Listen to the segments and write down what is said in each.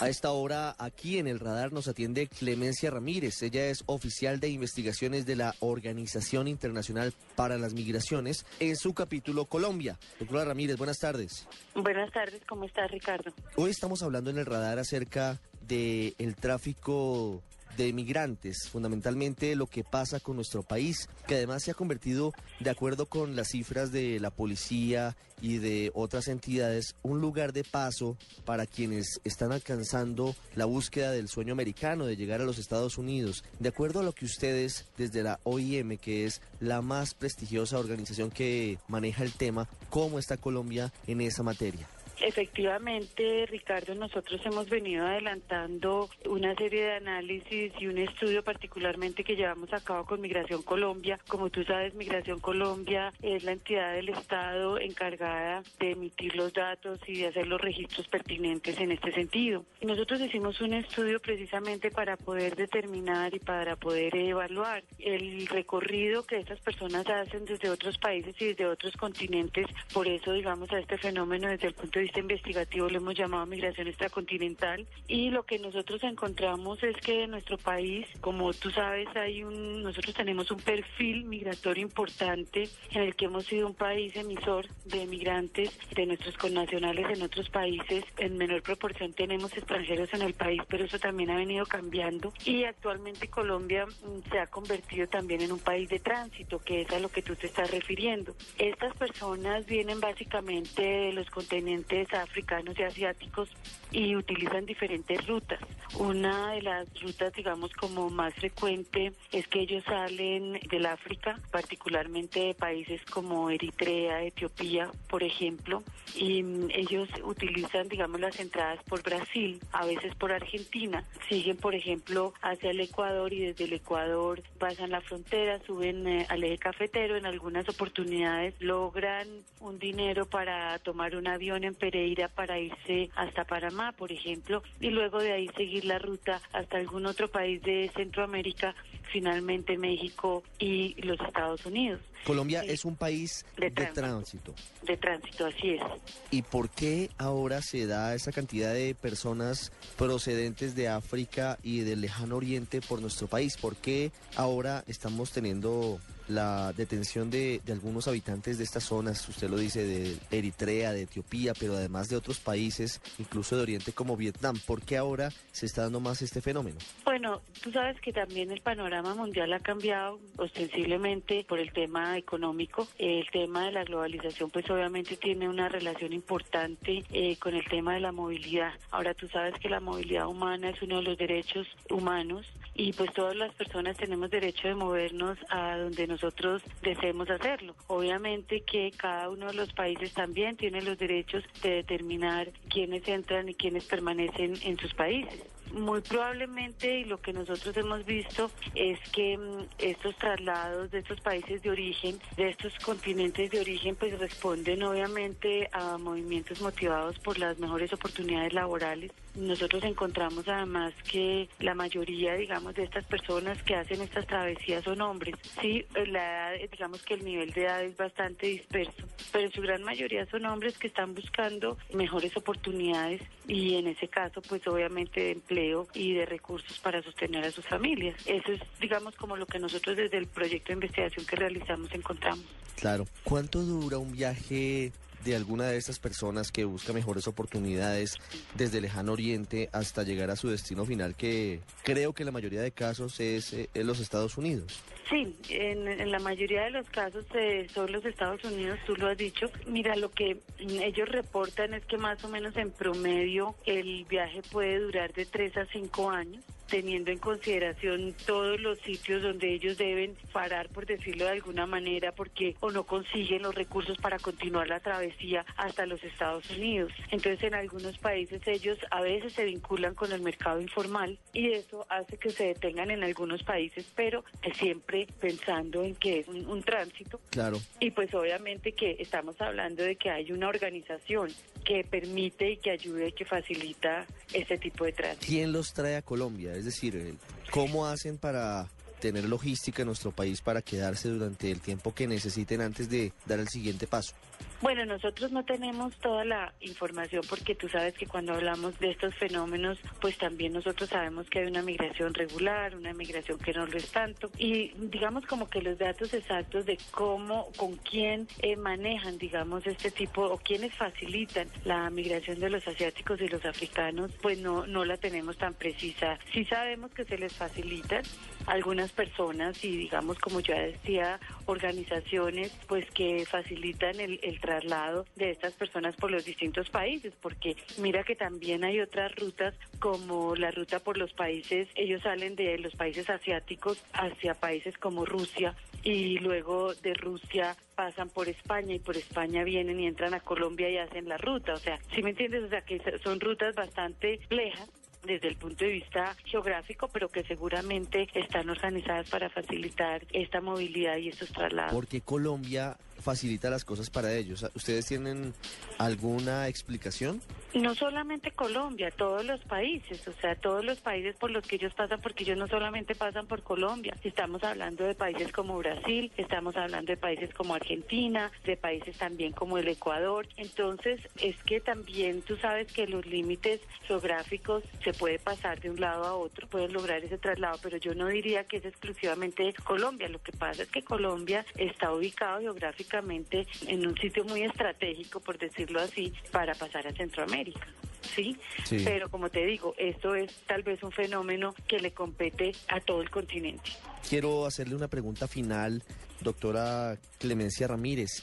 A esta hora, aquí en el radar nos atiende Clemencia Ramírez. Ella es oficial de investigaciones de la Organización Internacional para las Migraciones en su capítulo Colombia. Doctora Ramírez, buenas tardes. Buenas tardes, ¿cómo estás, Ricardo? Hoy estamos hablando en el radar acerca del el tráfico de migrantes, fundamentalmente lo que pasa con nuestro país, que además se ha convertido, de acuerdo con las cifras de la policía y de otras entidades, un lugar de paso para quienes están alcanzando la búsqueda del sueño americano de llegar a los Estados Unidos. De acuerdo a lo que ustedes desde la OIM, que es la más prestigiosa organización que maneja el tema, ¿cómo está Colombia en esa materia? Efectivamente, Ricardo, nosotros hemos venido adelantando una serie de análisis y un estudio particularmente que llevamos a cabo con Migración Colombia. Como tú sabes, Migración Colombia es la entidad del Estado encargada de emitir los datos y de hacer los registros pertinentes en este sentido. Nosotros hicimos un estudio precisamente para poder determinar y para poder evaluar el recorrido que estas personas hacen desde otros países y desde otros continentes. Por eso, digamos, a este fenómeno desde el punto de vista investigativo lo hemos llamado migración extracontinental y lo que nosotros encontramos es que en nuestro país, como tú sabes, hay un nosotros tenemos un perfil migratorio importante en el que hemos sido un país emisor de migrantes de nuestros connacionales en otros países. En menor proporción tenemos extranjeros en el país, pero eso también ha venido cambiando y actualmente Colombia mm, se ha convertido también en un país de tránsito, que es a lo que tú te estás refiriendo. Estas personas vienen básicamente de los continentes africanos y asiáticos y utilizan diferentes rutas. Una de las rutas, digamos, como más frecuente es que ellos salen del África, particularmente de países como Eritrea, Etiopía, por ejemplo, y mm, ellos utilizan, digamos, las entradas por Brasil, a veces por Argentina, siguen, por ejemplo, hacia el Ecuador y desde el Ecuador pasan la frontera, suben eh, al eje cafetero, en algunas oportunidades logran un dinero para tomar un avión en Pereira para irse hasta Panamá, por ejemplo, y luego de ahí seguir la ruta hasta algún otro país de Centroamérica, finalmente México y los Estados Unidos. Colombia es un país de, de tránsito. De tránsito, así es. ¿Y por qué ahora se da esa cantidad de personas procedentes de África y del lejano oriente por nuestro país? ¿Por qué ahora estamos teniendo la detención de, algunos habitantes de estas zonas, usted lo dice, de Eritrea, de Etiopía, pero además de otros países, incluso de Oriente como Vietnam. ¿Por qué ahora se está dando más este fenómeno? Bueno, tú sabes que también el panorama mundial ha cambiado ostensiblemente por el tema económico. El tema de la globalización pues obviamente tiene una relación importante eh, con el tema de la movilidad. Ahora tú sabes que la movilidad humana es uno de los derechos humanos y pues todas las personas tenemos derecho de movernos a donde nos nosotros deseemos hacerlo. Obviamente que cada uno de los países también tiene los derechos de determinar quiénes entran y quiénes permanecen en sus países. Muy probablemente, y lo que nosotros hemos visto es que mm, estos traslados de estos países de origen, de estos continentes de origen, pues responden obviamente a movimientos motivados por las mejores oportunidades laborales. Nosotros encontramos además que la mayoría, digamos, de estas personas que hacen estas travesías son hombres. Sí, la edad, digamos que el nivel de edad es bastante disperso, pero en su gran mayoría son hombres que están buscando mejores oportunidades y en ese caso, pues obviamente de empleo y de recursos para sostener a sus familias. Eso es, digamos, como lo que nosotros desde el proyecto de investigación que realizamos encontramos. Claro. ¿Cuánto dura un viaje de alguna de estas personas que busca mejores oportunidades desde lejano oriente hasta llegar a su destino final, que creo que la mayoría de casos es, eh, en los Estados Unidos. Sí, en, la mayoría de los casos eh, son los Estados Unidos, tú lo has dicho. Mira, lo que ellos reportan es que más o menos en promedio el viaje puede durar de tres a cinco años teniendo en consideración todos los sitios donde ellos deben parar, por decirlo de alguna manera, porque o no consiguen los recursos para continuar la travesía hasta los Estados Unidos. Entonces, en algunos países ellos a veces se vinculan con el mercado informal y eso hace que se detengan en algunos países, pero siempre pensando en que es un, un tránsito. Claro. Y pues obviamente que estamos hablando de que hay una organización que permite y que ayuda y que facilita este tipo de tránsito. ¿Quién los trae a Colombia? Es decir, eh, ¿cómo hacen para tener logística en nuestro país para quedarse durante el tiempo que necesiten antes de dar el siguiente paso? Bueno, nosotros no tenemos toda la información porque tú sabes que cuando hablamos de estos fenómenos, pues también nosotros sabemos que hay una migración regular, una migración que no lo es tanto. Y digamos como que los datos exactos de cómo, con quién eh, manejan, digamos, este tipo o quiénes facilitan la migración de los asiáticos y los africanos, pues no, no la tenemos tan precisa. Sí sabemos que se les facilitan algunas personas y digamos, como ya decía, organizaciones, pues que facilitan el, el traslado de estas personas por los distintos países, porque mira que también hay otras rutas como la ruta por los países, ellos salen de los países asiáticos hacia países como Rusia y luego de Rusia pasan por España y por España vienen y entran a Colombia y hacen la ruta, o sea, si me entiendes? O sea, que son rutas bastante lejas desde el punto de vista geográfico, pero que seguramente están organizadas para facilitar esta movilidad y estos traslados. Porque Colombia facilita las cosas para ellos. ¿Ustedes tienen alguna explicación? No solamente Colombia, todos los países, o sea, todos los países por los que ellos pasan, porque ellos no solamente pasan por Colombia, estamos hablando de países como Brasil, estamos hablando de países como Argentina, de países también como el Ecuador. Entonces, es que también tú sabes que los límites geográficos se puede pasar de un lado a otro, pueden lograr ese traslado, pero yo no diría que es exclusivamente Colombia. Lo que pasa es que Colombia está ubicado geográficamente en un sitio muy estratégico, por decirlo así, para pasar a Centroamérica. ¿sí? Sí. Pero como te digo, esto es tal vez un fenómeno que le compete a todo el continente. Quiero hacerle una pregunta final, doctora Clemencia Ramírez.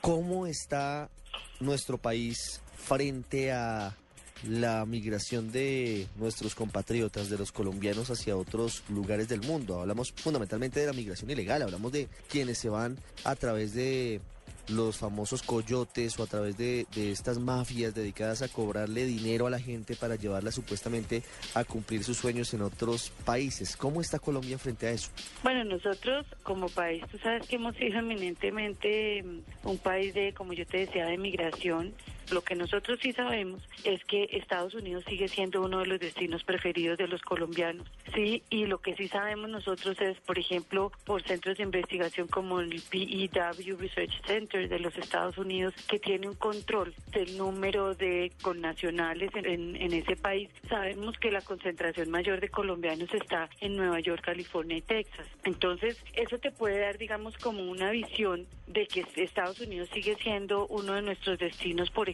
¿Cómo está nuestro país frente a la migración de nuestros compatriotas, de los colombianos hacia otros lugares del mundo? Hablamos fundamentalmente de la migración ilegal, hablamos de quienes se van a través de los famosos coyotes o a través de, estas mafias dedicadas a cobrarle dinero a la gente para llevarla supuestamente a cumplir sus sueños en otros países. ¿Cómo está Colombia frente a eso? Bueno, nosotros como país, tú sabes que hemos sido eminentemente un país de, como yo te decía, de migración. Lo que nosotros sí sabemos es que Estados Unidos sigue siendo uno de los destinos preferidos de los colombianos, sí, y lo que sí sabemos nosotros es, por ejemplo, por centros de investigación como el PEW Research Center de los Estados Unidos, que tiene un control del número de connacionales en, en ese país, sabemos que la concentración mayor de colombianos está en Nueva York, California y Texas. Entonces, eso te puede dar, digamos, como una visión de que Estados Unidos sigue siendo uno de nuestros destinos por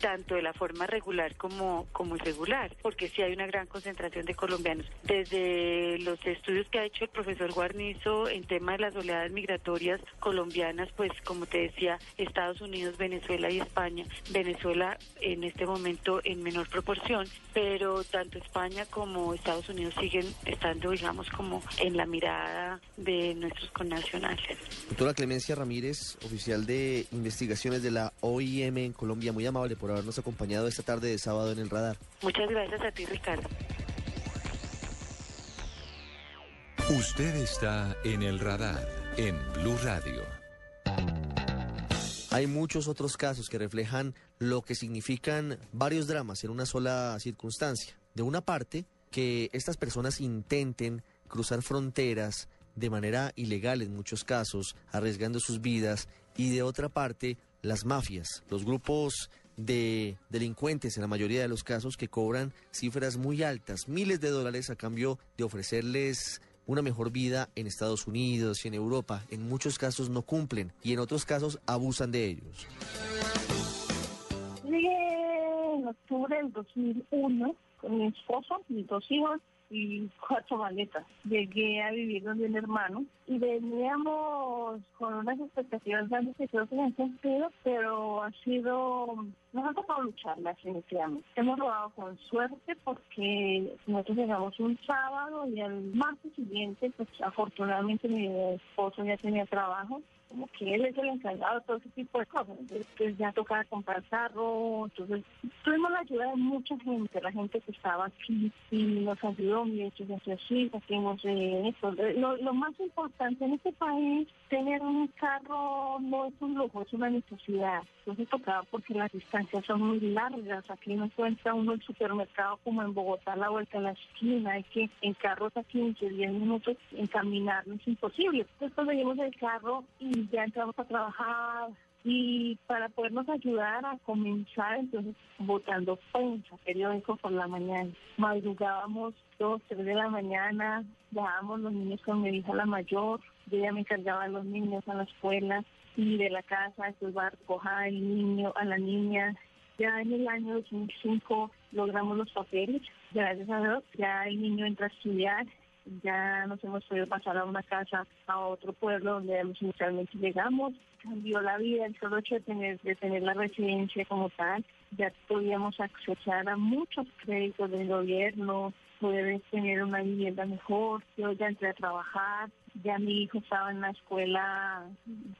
tanto de la forma regular como, como irregular, porque sí hay una gran concentración de colombianos. Desde los estudios que ha hecho el profesor Guarnizo en tema de las oleadas migratorias colombianas, pues como te decía, Estados Unidos, Venezuela y España. Venezuela en este momento en menor proporción, pero tanto España como Estados Unidos siguen estando, digamos, como en la mirada de nuestros connacionales. Doctora Clemencia Ramírez, oficial de investigaciones de la OIM en Colombia, muy amable por habernos acompañado esta tarde de sábado en el radar. Muchas gracias a ti, Ricardo. Usted está en el radar en Blue Radio. Hay muchos otros casos que reflejan lo que significan varios dramas en una sola circunstancia. De una parte, que estas personas intenten cruzar fronteras de manera ilegal en muchos casos, arriesgando sus vidas, y de otra parte, las mafias, los grupos de delincuentes en la mayoría de los casos que cobran cifras muy altas, miles de dólares a cambio de ofrecerles una mejor vida en Estados Unidos y en Europa. En muchos casos no cumplen y en otros casos abusan de ellos. Llegué en octubre del 2001 con mi esposo, mis dos hijos, y cuatro maletas. Llegué a vivir donde un hermano y veníamos con unas expectativas grandes que creo que se han cumplido, pero ha sido, nos ha tocado lucharlas definitivamente. Hemos robado con suerte porque nosotros llegamos un sábado y el martes siguiente, pues afortunadamente mi esposo ya tenía trabajo como que él es el encargado de todo ese tipo de cosas. Entonces ya tocaba comprar carro, entonces tuvimos la ayuda de mucha gente, la gente que estaba aquí y nos ayudó, mi hecho así, hacemos esto. Lo, lo más importante en este país, tener un carro no es un lujo, es una necesidad. Entonces tocaba porque las distancias son muy largas, aquí no encuentra uno el supermercado como en Bogotá, la vuelta a la esquina, hay que en carros a 15, 10 minutos en no es imposible. Entonces venimos del carro y ya entramos a trabajar y para podernos ayudar a comenzar, entonces votando prensa, periódico por la mañana. Madrugábamos dos, tres de la mañana, dejábamos los niños con mi hija la mayor, yo ya me encargaba de los niños a la escuela y de la casa, después va a recoger al niño, a la niña. Ya en el año 2005 logramos los papeles, gracias a Dios, ya el niño entra a estudiar ya nos hemos podido pasar a una casa, a otro pueblo donde inicialmente llegamos, cambió la vida el solo hecho de tener, de tener la residencia como tal, ya podíamos accesar a muchos créditos del gobierno, poder tener una vivienda mejor, yo ya entré a trabajar, ya mi hijo estaba en la escuela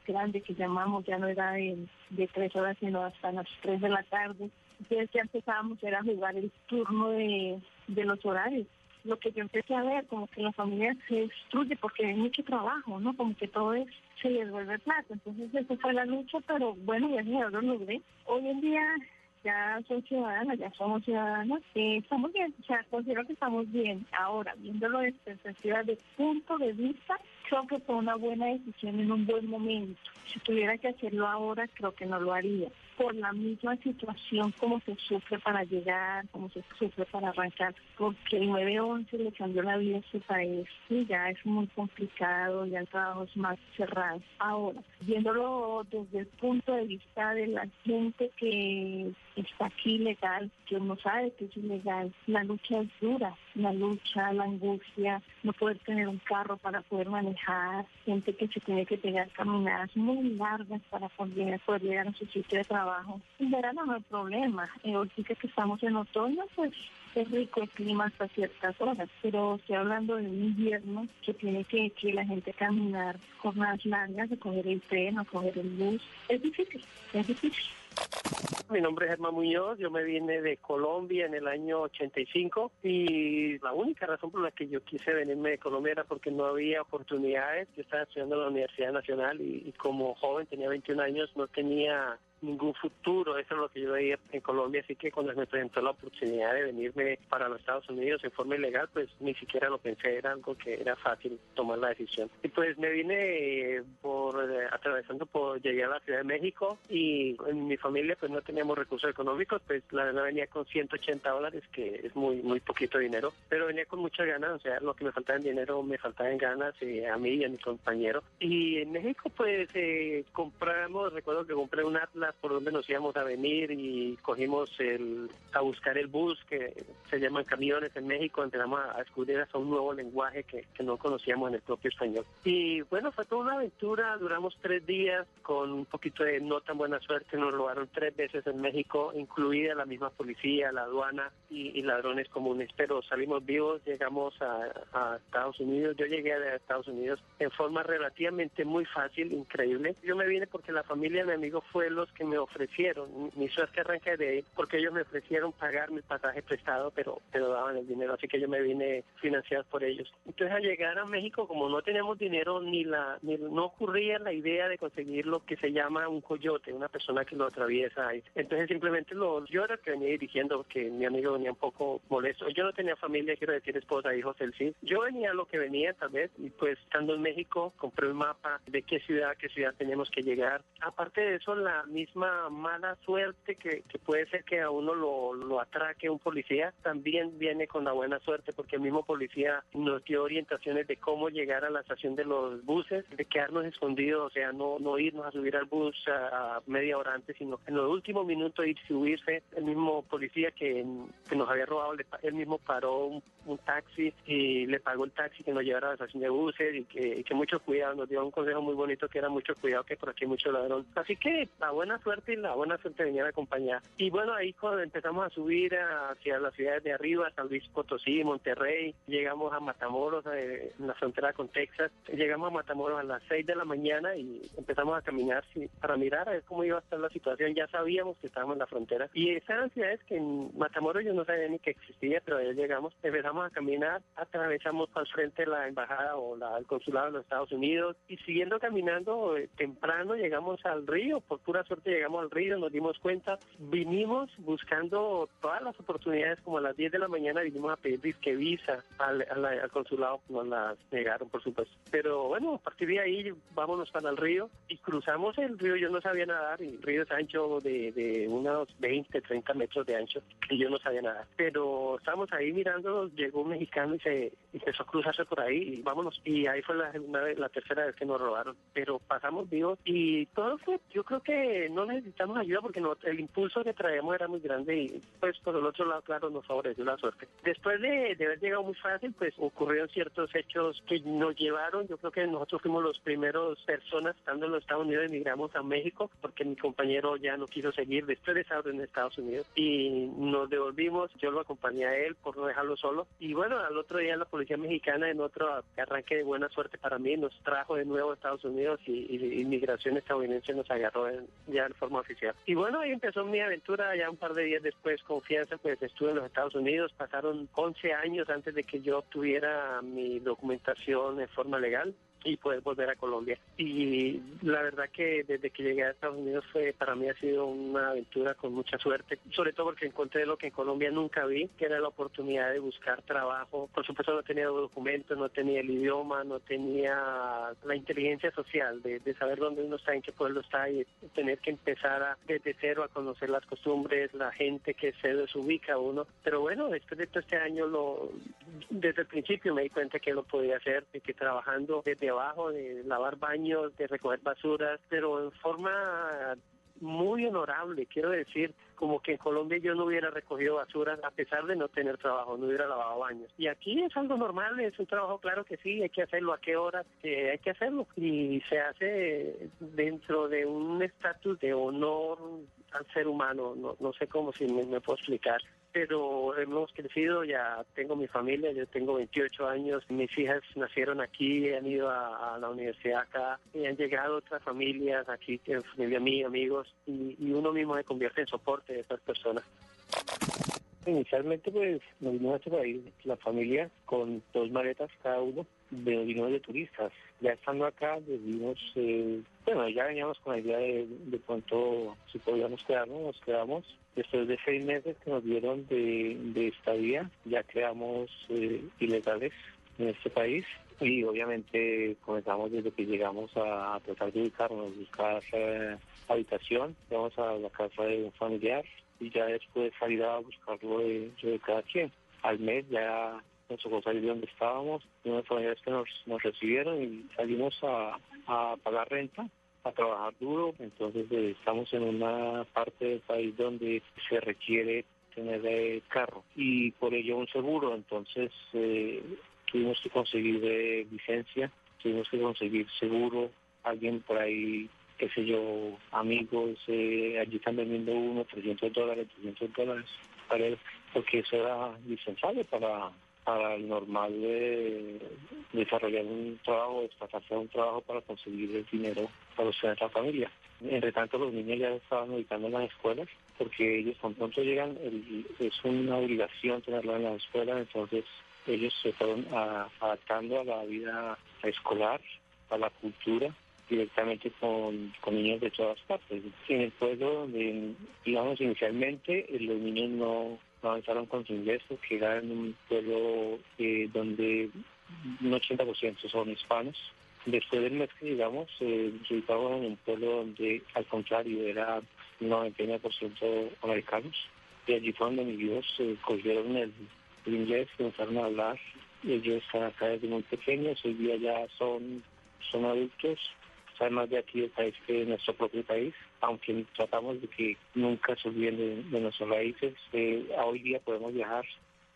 grande que llamamos, ya no era de, tres horas sino hasta las tres de la tarde, entonces ya empezábamos era a jugar el turno de, de los horarios lo que yo empecé a ver, como que la familia se destruye porque hay mucho trabajo, ¿no? Como que todo es, se les vuelve plata. Entonces, eso fue la lucha, pero bueno, ya lo logré. Hoy en día ya soy ciudadana, ya somos ciudadanas, eh, estamos bien, o sea, considero que estamos bien. Ahora, viéndolo desde perspectiva de punto de vista, creo que fue una buena decisión en un buen momento. Si tuviera que hacerlo ahora, creo que no lo haría por la misma situación como se sufre para llegar, como se sufre para arrancar, porque el 9-11 le cambió la vida a este país y ya es muy complicado, ya el más cerrado. Ahora, viéndolo desde el punto de vista de la gente que está aquí ilegal, que no sabe que es ilegal, la lucha es dura, la lucha, la angustia, no poder tener un carro para poder manejar, gente que se tiene que pegar caminadas muy largas para poder, llegar a su sitio de trabajo en verano no hay problema. Eh, ahorita que estamos en otoño, pues es rico el clima hasta ciertas horas, pero estoy hablando de un invierno que tiene que, que la gente caminar jornadas largas, de coger el tren o coger el bus. Es difícil, es difícil. Mi nombre es Germán Muñoz, yo me vine de Colombia en el año 85 y la única razón por la que yo quise venirme de Colombia era porque no había oportunidades. Yo estaba estudiando en la Universidad Nacional y, y como joven, tenía 21 años, no tenía ningún futuro, eso es lo que yo veía en Colombia, así que cuando me presentó la oportunidad de venirme para los Estados Unidos en forma ilegal, pues ni siquiera lo pensé, era algo que era fácil tomar la decisión. Y pues me vine eh, por eh, atravesando por llegué a la Ciudad de México y en mi familia pues no teníamos recursos económicos, pues la verdad venía con 180 dólares, que es muy muy poquito dinero, pero venía con muchas ganas, o sea, lo que me faltaba en dinero me faltaba en ganas eh, a mí y a mi compañero. Y en México pues compramos, recuerdo que compré un Atlas por donde nos íbamos a venir y cogimos el, a buscar el bus que se llaman camiones en México, empezamos a descubrir hasta un nuevo lenguaje que, que no conocíamos en el propio español. Y bueno, fue toda una aventura, duramos tres días con un poquito de no tan buena suerte, nos robaron tres veces en México, incluida la misma policía, la aduana y, ladrones comunes, pero salimos vivos, llegamos a, a Estados Unidos, yo llegué a Estados Unidos en forma relativamente muy fácil, increíble. Yo me vine porque la familia de mi amigo fue los que me ofrecieron. Mi suerte arranca de ahí porque ellos me ofrecieron pagar mi pasaje prestado, pero, pero daban el dinero, así que yo me vine financiado por ellos. Entonces al llegar a México, como no teníamos dinero, ni la ni, no ocurría la idea de conseguir lo que se llama un coyote, una persona que lo atraviesa ahí. Entonces simplemente lo, yo era que venía dirigiendo, porque mi amigo venía un poco molesto. Yo no tenía familia, quiero decir esposa, hijos, él sí. Yo venía lo que venía tal vez, y pues estando en México, compré un mapa de qué ciudad, qué ciudad teníamos que llegar. Aparte de eso, la mala suerte que, puede ser que a uno lo, atraque un policía, también viene con la buena suerte porque el mismo policía nos dio orientaciones de cómo llegar a la estación de los buses, de quedarnos escondidos, o sea, no, no irnos a subir al bus a, media hora antes, sino en los últimos minutos irse subirse. El mismo policía que, que nos había robado, él mismo paró un, taxi y le pagó el taxi que nos llevara a la estación de buses y que, mucho cuidado, nos dio un consejo muy bonito que era mucho cuidado, que por aquí hay mucho ladrón. Así que la buena suerte y la buena suerte venía de acompañar. Y bueno, ahí cuando empezamos a subir hacia las ciudades de arriba, San Luis Potosí, Monterrey, llegamos a Matamoros, eh, en la frontera con Texas, llegamos a Matamoros a las 6 de la mañana y empezamos a caminar sí, para mirar a ver cómo iba a estar la situación. Ya sabíamos que estábamos en la frontera. Y esas ciudades que en Matamoros yo no sabía ni que existía, pero ahí llegamos, empezamos a caminar, atravesamos al frente la embajada o la, el consulado de los Estados Unidos y siguiendo caminando eh, temprano llegamos al río, por pura suerte llegamos al río, nos dimos cuenta, vinimos buscando todas las oportunidades, como a las 10 de la mañana vinimos a pedir disque visa al, al- al consulado, nos las negaron por supuesto. Pero bueno, a partir de ahí vámonos para el río y cruzamos el río, yo no sabía nadar, el río es ancho de, de unos 20, 30 metros de ancho y yo no sabía nadar. Pero estábamos ahí mirando, llegó un mexicano y se empezó a cruzarse por ahí y vámonos. Y ahí fue la, vez- la tercera vez que nos robaron. Pero pasamos vivos y todo fue, yo creo que no necesitamos ayuda porque no- el impulso que traíamos era muy grande y pues por el otro lado, claro, nos favoreció la suerte. Después de, de haber llegado muy fácil, pues ocurrieron ciertos hechos que nos llevaron, yo creo que nosotros fuimos los primeros personas estando en los Estados Unidos, emigramos a México porque mi compañero ya no quiso seguir después de estar en Estados Unidos y nos devolvimos, yo lo acompañé a él por no dejarlo solo. Y bueno, al otro día la policía mexicana en otro arranque de buena suerte para mí nos trajo de nuevo a Estados Unidos y, y inmigración estadounidense nos agarró en- ya de forma oficial. Y bueno, ahí empezó mi aventura, ya un par de días después, confianza, pues estuve en los Estados Unidos, pasaron 11 años antes de que yo obtuviera mi documentación en forma legal y poder volver a Colombia. Y la verdad que desde que llegué a Estados Unidos fue para mí ha sido una aventura con mucha suerte, sobre todo porque encontré lo que en Colombia nunca vi, que era la oportunidad de buscar trabajo. Por supuesto no tenía documentos, no tenía el idioma, no tenía la inteligencia social de, de saber dónde uno está, en qué pueblo está y tener que empezar a, desde cero a conocer las costumbres, la gente que se desubica uno. Pero bueno, después de todo este año, lo, desde el principio me di cuenta que lo podía hacer, de que trabajando desde abajo, de lavar baños, de recoger basuras, pero en forma muy honorable, quiero decir, como que en Colombia yo no hubiera recogido basuras a pesar de no tener trabajo, no hubiera lavado baños. Y aquí es algo normal, es un trabajo claro que sí, hay que hacerlo, a qué horas, que hay que hacerlo. Y se hace dentro de un estatus de honor al ser humano, no, no sé cómo si me puedo explicar. Pero hemos crecido, ya tengo mi familia, yo tengo 28 años, mis hijas nacieron aquí, han ido a, la universidad acá, y han llegado otras familias aquí, familia mía, amigos, y, y uno mismo se convierte en soporte de esas personas. Inicialmente pues nos vinimos a este país, la familia, con dos maletas cada uno, de vinimos de turistas. Ya estando acá decidimos, eh, bueno, ya veníamos con la idea de, de pronto si podíamos quedarnos, nos quedamos. Después de seis meses que nos dieron de, de estadía, ya quedamos eh, ilegales en este país y obviamente comenzamos desde que llegamos a, a tratar de ubicarnos, buscar eh, habitación, vamos a la casa de un familiar y ya después salir a buscarlo de, de cada quien. Al mes ya nos tocó salir de donde estábamos, de unas familias que nos, nos recibieron y salimos a, pagar renta, a trabajar duro. Entonces eh, estamos en una parte del país donde se requiere tener eh, carro y por ello un seguro. Entonces eh, tuvimos que conseguir eh, licencia, tuvimos que conseguir seguro, alguien por ahí qué sé yo, amigos, eh, allí están vendiendo uno, 300 dólares, 300 dólares, para él, porque eso era indispensable para, para el normal de desarrollar un trabajo, desplazarse a un trabajo para conseguir el dinero para sostener la familia. Entre tanto, los niños ya estaban ubicando en las escuelas, porque ellos tan pronto llegan, el- es una obligación tenerlo en las escuelas, entonces ellos se fueron a- adaptando a la vida escolar, a la cultura, directamente con, con niños de todas partes. En el pueblo donde, digamos, inicialmente eh, los niños no avanzaron con su inglés porque era en un pueblo eh, donde un 80% son hispanos. Después del mes que llegamos, eh, ubicamos en un pueblo donde, al contrario, era 99% americanos. Y allí fue donde mis hijos eh, cogieron el, el inglés, comenzaron a hablar. Ellos están acá desde muy pequeños, hoy día ya son, son adultos, más de aquí del país que de nuestro propio país, aunque tratamos de que nunca se olviden de, de nuestros raíces. Eh, hoy día podemos viajar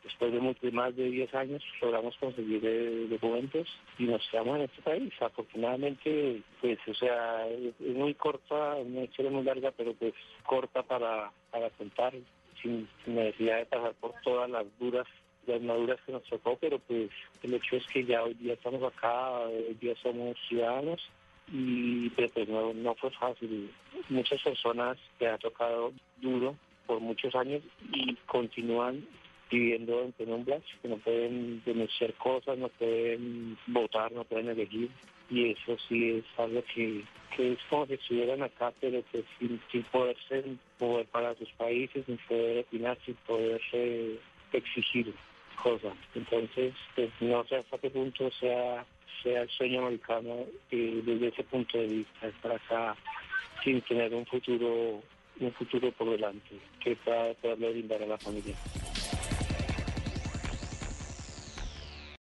después de, más de 10 años logramos conseguir eh, documentos y nos quedamos en este país. Afortunadamente, pues, o sea, es, muy corta, una historia muy larga, pero pues corta para, para contar, sin, sin necesidad de pasar por todas las duras las maduras que nos tocó, pero pues el hecho es que ya hoy día estamos acá, hoy día somos ciudadanos y pues no, no fue fácil. Muchas personas que ha tocado duro por muchos años y continúan viviendo en penumbras, que no pueden denunciar cosas, no pueden votar, no pueden elegir. Y eso sí es algo que, que es como si estuvieran acá, pero que sin, sin poder ser poder para sus países, sin poder opinar, sin poder eh, exigir cosas. Entonces, pues, no sé hasta qué punto sea, sea el sueño americano eh, desde ese punto de vista, estar acá sin tener un futuro un futuro por delante que pueda poderle brindar a la familia.